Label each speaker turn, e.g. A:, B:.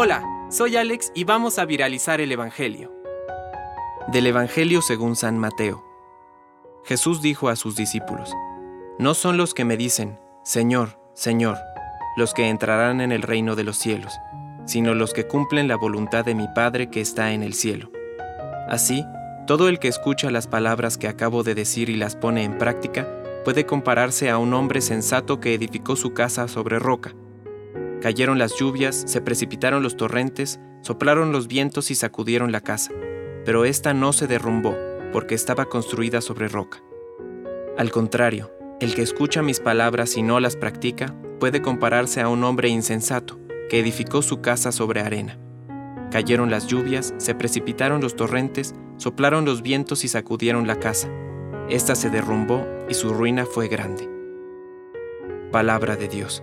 A: Hola, soy Alex y vamos a viralizar el Evangelio. Del Evangelio según San Mateo. Jesús dijo a sus discípulos, No son los que me dicen, Señor, Señor, los que entrarán en el reino de los cielos, sino los que cumplen la voluntad de mi Padre que está en el cielo. Así, todo el que escucha las palabras que acabo de decir y las pone en práctica, puede compararse a un hombre sensato que edificó su casa sobre roca. Cayeron las lluvias, se precipitaron los torrentes, soplaron los vientos y sacudieron la casa, pero ésta no se derrumbó, porque estaba construida sobre roca. Al contrario, el que escucha mis palabras y no las practica puede compararse a un hombre insensato que edificó su casa sobre arena. Cayeron las lluvias, se precipitaron los torrentes, soplaron los vientos y sacudieron la casa. Esta se derrumbó y su ruina fue grande. Palabra de Dios.